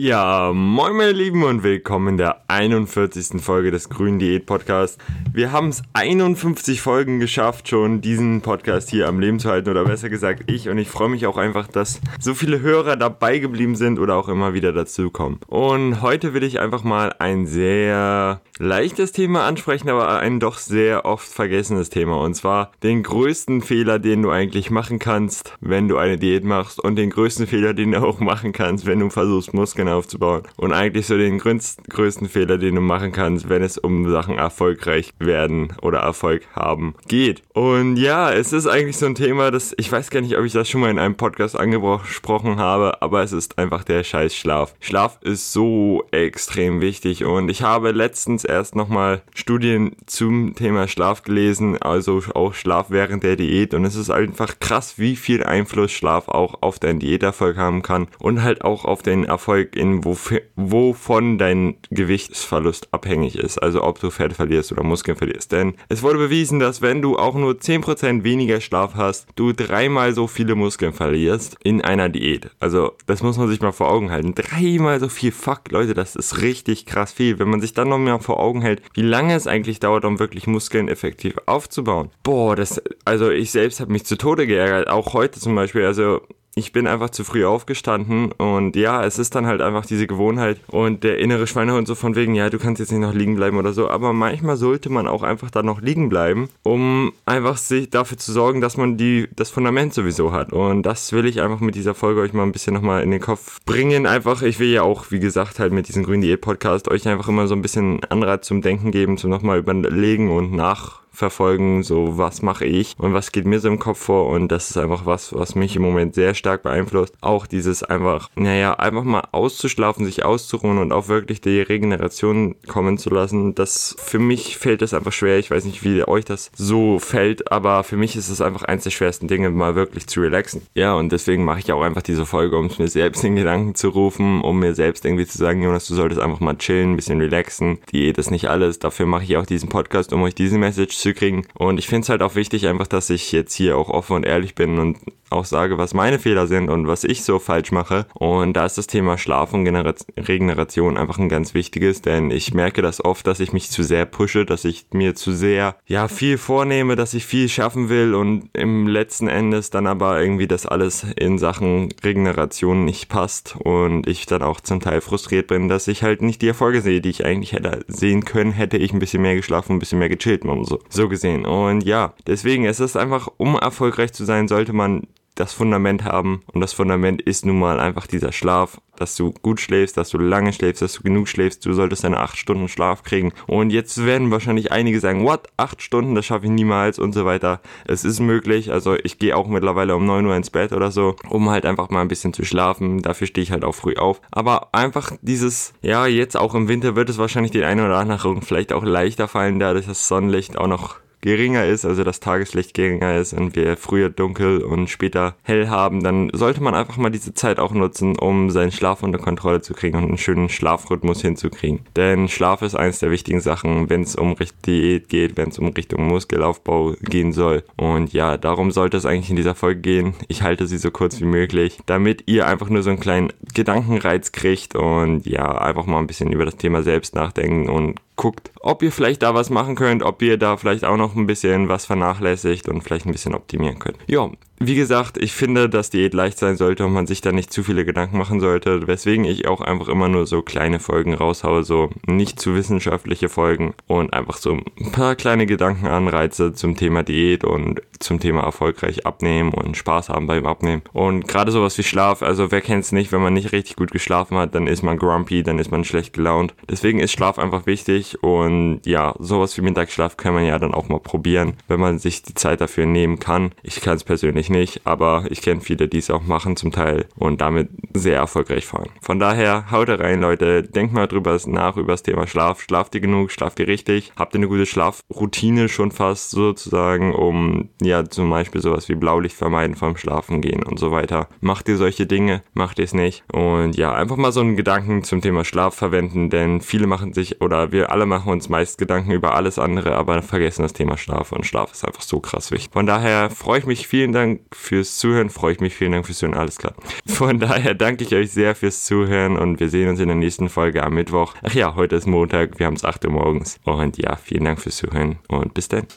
Ja, moin meine Lieben und willkommen in der 41. Folge des Grünen Diät Podcasts. Wir haben es 51 Folgen geschafft, schon diesen Podcast hier am Leben zu halten oder besser gesagt ich und ich freue mich auch einfach, dass so viele Hörer dabei geblieben sind oder auch immer wieder dazukommen. Und heute will ich einfach mal ein sehr leichtes Thema ansprechen, aber ein doch sehr oft vergessenes Thema und zwar den größten Fehler, den du eigentlich machen kannst, wenn du eine Diät machst und den größten Fehler, den du auch machen kannst, wenn du versuchst Muskeln aufzubauen. Und eigentlich so den größten Fehler, den du machen kannst, wenn es um Sachen erfolgreich werden oder Erfolg haben geht. Und ja, es ist eigentlich so ein Thema, das ich weiß gar nicht, ob ich das schon mal in einem Podcast angesprochen habe, aber es ist einfach der scheiß Schlaf. Schlaf ist so extrem wichtig und ich habe letztens erst nochmal Studien zum Thema Schlaf gelesen, also auch Schlaf während der Diät und es ist einfach krass, wie viel Einfluss Schlaf auch auf deinen Diäterfolg haben kann und halt auch auf den Erfolg in wovon dein Gewichtsverlust abhängig ist. Also ob du Fett verlierst oder Muskeln verlierst. Denn es wurde bewiesen, dass wenn du auch nur 10% weniger Schlaf hast, du dreimal so viele Muskeln verlierst in einer Diät. Also das muss man sich mal vor Augen halten. Dreimal so viel. Fuck, Leute, das ist richtig krass viel. Wenn man sich dann noch mehr vor Augen hält, wie lange es eigentlich dauert, um wirklich Muskeln effektiv aufzubauen. Boah, das, also ich selbst habe mich zu Tode geärgert. Auch heute zum Beispiel. Also ich bin einfach zu früh aufgestanden und ja, es ist dann halt einfach diese Gewohnheit und der innere Schweinehund so von wegen, ja, du kannst jetzt nicht noch liegen bleiben oder so, aber manchmal sollte man auch einfach da noch liegen bleiben, um einfach sich dafür zu sorgen, dass man die, das Fundament sowieso hat und das will ich einfach mit dieser Folge euch mal ein bisschen nochmal in den Kopf bringen. Einfach, ich will ja auch, wie gesagt, halt mit diesem Grün Diät Podcast euch einfach immer so ein bisschen Anreiz zum Denken geben, zum nochmal überlegen und nach verfolgen, so was mache ich und was geht mir so im Kopf vor und das ist einfach was, was mich im Moment sehr stark beeinflusst. Auch dieses einfach, naja, einfach mal auszuschlafen, sich auszuruhen und auch wirklich die Regeneration kommen zu lassen, das für mich fällt das einfach schwer. Ich weiß nicht, wie euch das so fällt, aber für mich ist es einfach eins der schwersten Dinge, mal wirklich zu relaxen. Ja, und deswegen mache ich auch einfach diese Folge, um es mir selbst in Gedanken zu rufen, um mir selbst irgendwie zu sagen, Jonas, du solltest einfach mal chillen, ein bisschen relaxen. Diät ist nicht alles. Dafür mache ich auch diesen Podcast, um euch diese Message zu kriegen. Und ich finde es halt auch wichtig, einfach, dass ich jetzt hier auch offen und ehrlich bin und auch sage, was meine Fehler sind und was ich so falsch mache. Und da ist das Thema Schlaf und Regeneration einfach ein ganz wichtiges, denn ich merke das oft, dass ich mich zu sehr pushe, dass ich mir zu sehr, ja, viel vornehme, dass ich viel schaffen will und im letzten Endes dann aber irgendwie das alles in Sachen Regeneration nicht passt und ich dann auch zum Teil frustriert bin, dass ich halt nicht die Erfolge sehe, die ich eigentlich hätte sehen können, hätte ich ein bisschen mehr geschlafen, ein bisschen mehr gechillt, so, so gesehen. Und ja, deswegen ist es einfach, um erfolgreich zu sein, sollte man das Fundament haben. Und das Fundament ist nun mal einfach dieser Schlaf, dass du gut schläfst, dass du lange schläfst, dass du genug schläfst. Du solltest deine acht Stunden Schlaf kriegen. Und jetzt werden wahrscheinlich einige sagen, what? Acht Stunden, das schaffe ich niemals und so weiter. Es ist möglich. Also ich gehe auch mittlerweile um 9 Uhr ins Bett oder so, um halt einfach mal ein bisschen zu schlafen. Dafür stehe ich halt auch früh auf. Aber einfach dieses, ja, jetzt auch im Winter wird es wahrscheinlich den einen oder anderen vielleicht auch leichter fallen, dadurch das Sonnenlicht auch noch geringer ist, also das Tageslicht geringer ist und wir früher dunkel und später hell haben, dann sollte man einfach mal diese Zeit auch nutzen, um seinen Schlaf unter Kontrolle zu kriegen und einen schönen Schlafrhythmus hinzukriegen. Denn Schlaf ist eines der wichtigen Sachen, wenn es um Diät geht, wenn es um Richtung Muskelaufbau gehen soll. Und ja, darum sollte es eigentlich in dieser Folge gehen. Ich halte sie so kurz wie möglich, damit ihr einfach nur so einen kleinen Gedankenreiz kriegt und ja, einfach mal ein bisschen über das Thema selbst nachdenken und guckt, ob ihr vielleicht da was machen könnt, ob ihr da vielleicht auch noch ein bisschen was vernachlässigt und vielleicht ein bisschen optimieren könnt. Ja, wie gesagt, ich finde, dass Diät leicht sein sollte und man sich da nicht zu viele Gedanken machen sollte, weswegen ich auch einfach immer nur so kleine Folgen raushaue, so nicht zu wissenschaftliche Folgen und einfach so ein paar kleine Gedankenanreize zum Thema Diät und zum Thema erfolgreich abnehmen und Spaß haben beim Abnehmen. Und gerade sowas wie Schlaf, also wer kennt es nicht, wenn man nicht richtig gut geschlafen hat, dann ist man grumpy, dann ist man schlecht gelaunt. Deswegen ist Schlaf einfach wichtig und ja, sowas wie Mittagsschlaf kann man ja dann auch mal probieren, wenn man sich die Zeit dafür nehmen kann. Ich kann es persönlich ich nicht, aber ich kenne viele, die es auch machen zum Teil und damit sehr erfolgreich fahren. Von daher, haut rein, Leute, denkt mal drüber nach über das Thema Schlaf. Schlaft ihr genug, schlaft ihr richtig? Habt ihr eine gute Schlafroutine schon fast sozusagen, um ja zum Beispiel sowas wie Blaulicht vermeiden vom Schlafen gehen und so weiter? Macht ihr solche Dinge? Macht ihr es nicht? Und ja, einfach mal so einen Gedanken zum Thema Schlaf verwenden, denn viele machen sich oder wir alle alle machen uns meist Gedanken über alles andere, aber vergessen das Thema Schlaf und Schlaf ist einfach so krass wichtig. Von daher freue ich mich, vielen Dank fürs Zuhören, freue ich mich, vielen Dank fürs Zuhören, alles klar. Von daher danke ich euch sehr fürs Zuhören und wir sehen uns in der nächsten Folge am Mittwoch. Ach ja, heute ist Montag, wir haben es 8 Uhr morgens und ja, vielen Dank fürs Zuhören und bis dann.